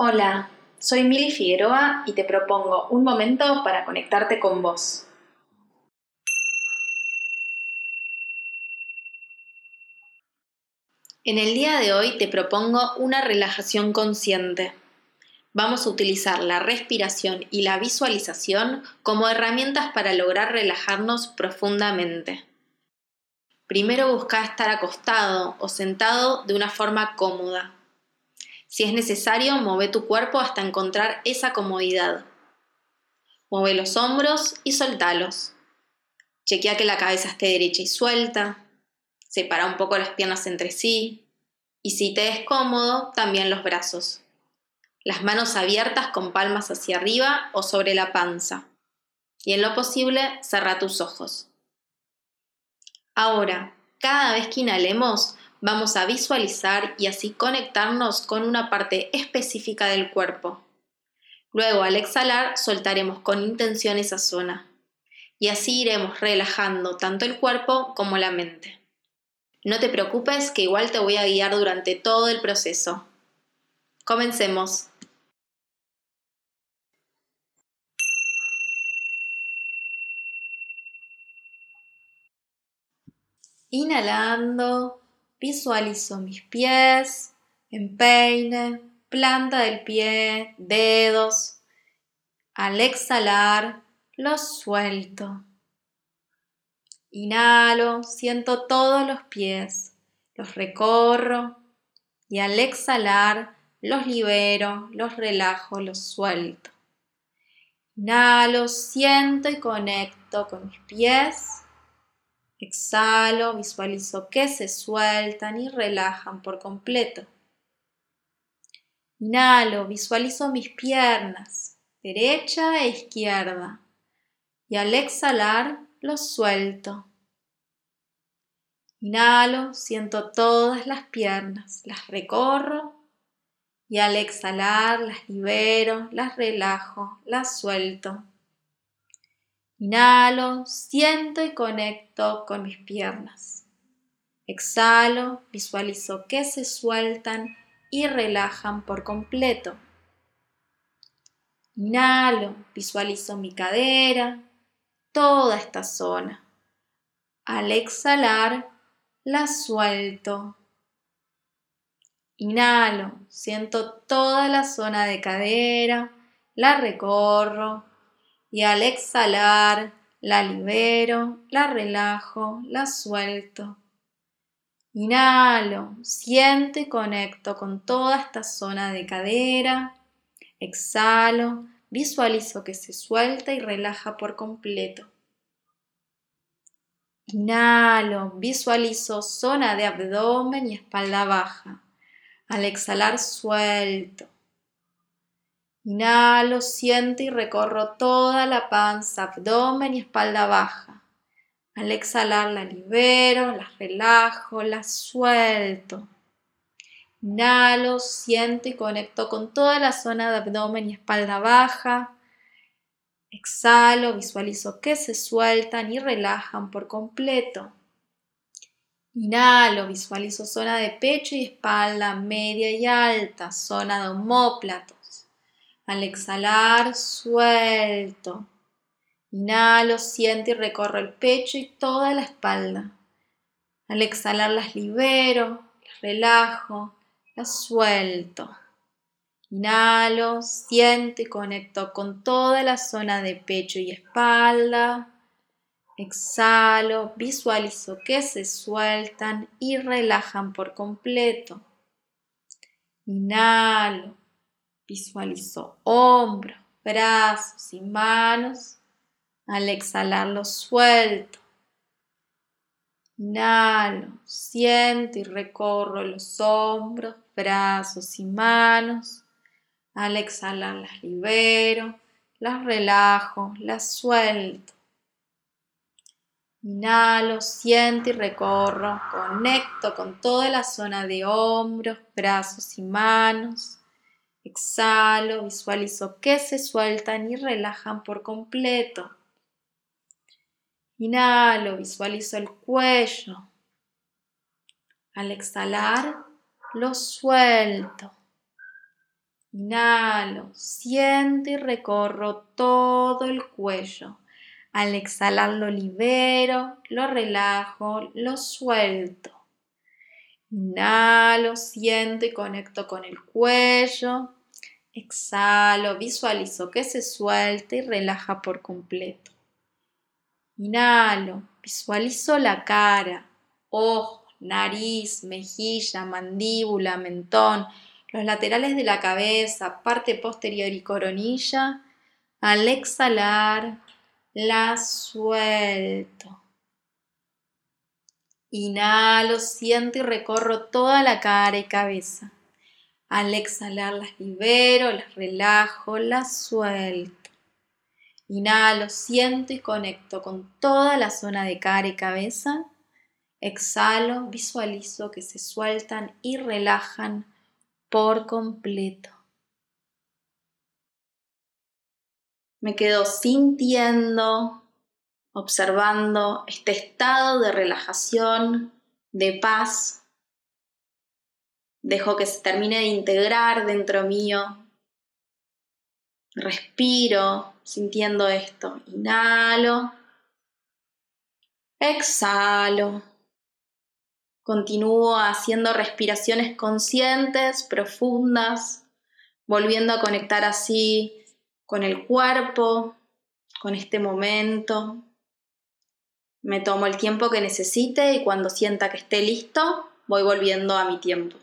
Hola, soy Mili Figueroa y te propongo un momento para conectarte con vos. En el día de hoy te propongo una relajación consciente. Vamos a utilizar la respiración y la visualización como herramientas para lograr relajarnos profundamente. Primero busca estar acostado o sentado de una forma cómoda. Si es necesario, mueve tu cuerpo hasta encontrar esa comodidad. Mueve los hombros y soltalos. Chequea que la cabeza esté derecha y suelta. Separa un poco las piernas entre sí. Y si te es cómodo, también los brazos. Las manos abiertas con palmas hacia arriba o sobre la panza. Y en lo posible, cerra tus ojos. Ahora, cada vez que inhalemos, vamos a visualizar y así conectarnos con una parte específica del cuerpo. Luego, al exhalar, soltaremos con intención esa zona. Y así iremos relajando tanto el cuerpo como la mente. No te preocupes que igual te voy a guiar durante todo el proceso. Comencemos. Inhalando, visualizo mis pies, empeine, planta del pie, dedos. Al exhalar, los suelto. Inhalo, siento todos los pies, los recorro y al exhalar los libero, los relajo, los suelto. Inhalo, siento y conecto con mis pies Exhalo, visualizo que se sueltan y relajan por completo. Inhalo, visualizo mis piernas, derecha e izquierda. Y al exhalar, los suelto. Inhalo, siento todas las piernas, las recorro y al exhalar las libero, las relajo, las suelto. Inhalo, siento y conecto con mis piernas. Exhalo, visualizo que se sueltan y relajan por completo. Inhalo, visualizo mi cadera, toda esta zona. Al exhalar, la suelto. Inhalo, siento toda la zona de cadera, la recorro, y al exhalar la libero, la relajo, la suelto. Inhalo, siento y conecto con toda esta zona de cadera. Exhalo, visualizo que se suelta y relaja por completo. Inhalo, visualizo zona de abdomen y espalda baja. Al exhalar suelto. Inhalo, siento y recorro toda la panza, abdomen y espalda baja. Al exhalar la libero, la relajo, la suelto. Inhalo, siento y conecto con toda la zona de abdomen y espalda baja. Exhalo, visualizo que se sueltan y relajan por completo. Inhalo, visualizo zona de pecho y espalda media y alta, zona de homóplato. Al exhalar, suelto. Inhalo, siento y recorro el pecho y toda la espalda. Al exhalar las libero, las relajo, las suelto. Inhalo, siento y conecto con toda la zona de pecho y espalda. Exhalo, visualizo que se sueltan y relajan por completo. Inhalo, Visualizo hombros, brazos y manos. Al exhalar los suelto. Inhalo, siento y recorro los hombros, brazos y manos. Al exhalar las libero, las relajo, las suelto. Inhalo, siento y recorro, conecto con toda la zona de hombros, brazos y manos. Exhalo, visualizo que se sueltan y relajan por completo. Inhalo, visualizo el cuello. Al exhalar, lo suelto. Inhalo, siento y recorro todo el cuello. Al exhalar lo libero, lo relajo, lo suelto. Inhalo, siento y conecto con el cuello. Exhalo, visualizo que se suelta y relaja por completo. Inhalo, visualizo la cara, ojos, nariz, mejilla, mandíbula, mentón, los laterales de la cabeza, parte posterior y coronilla. Al exhalar, la suelto. Inhalo, siento y recorro toda la cara y cabeza. Al exhalar las libero, las relajo, las suelto. Inhalo, siento y conecto con toda la zona de cara y cabeza. Exhalo, visualizo que se sueltan y relajan por completo. Me quedo sintiendo, observando este estado de relajación, de paz. Dejo que se termine de integrar dentro mío. Respiro sintiendo esto. Inhalo. Exhalo. Continúo haciendo respiraciones conscientes, profundas, volviendo a conectar así con el cuerpo, con este momento. Me tomo el tiempo que necesite y cuando sienta que esté listo, voy volviendo a mi tiempo.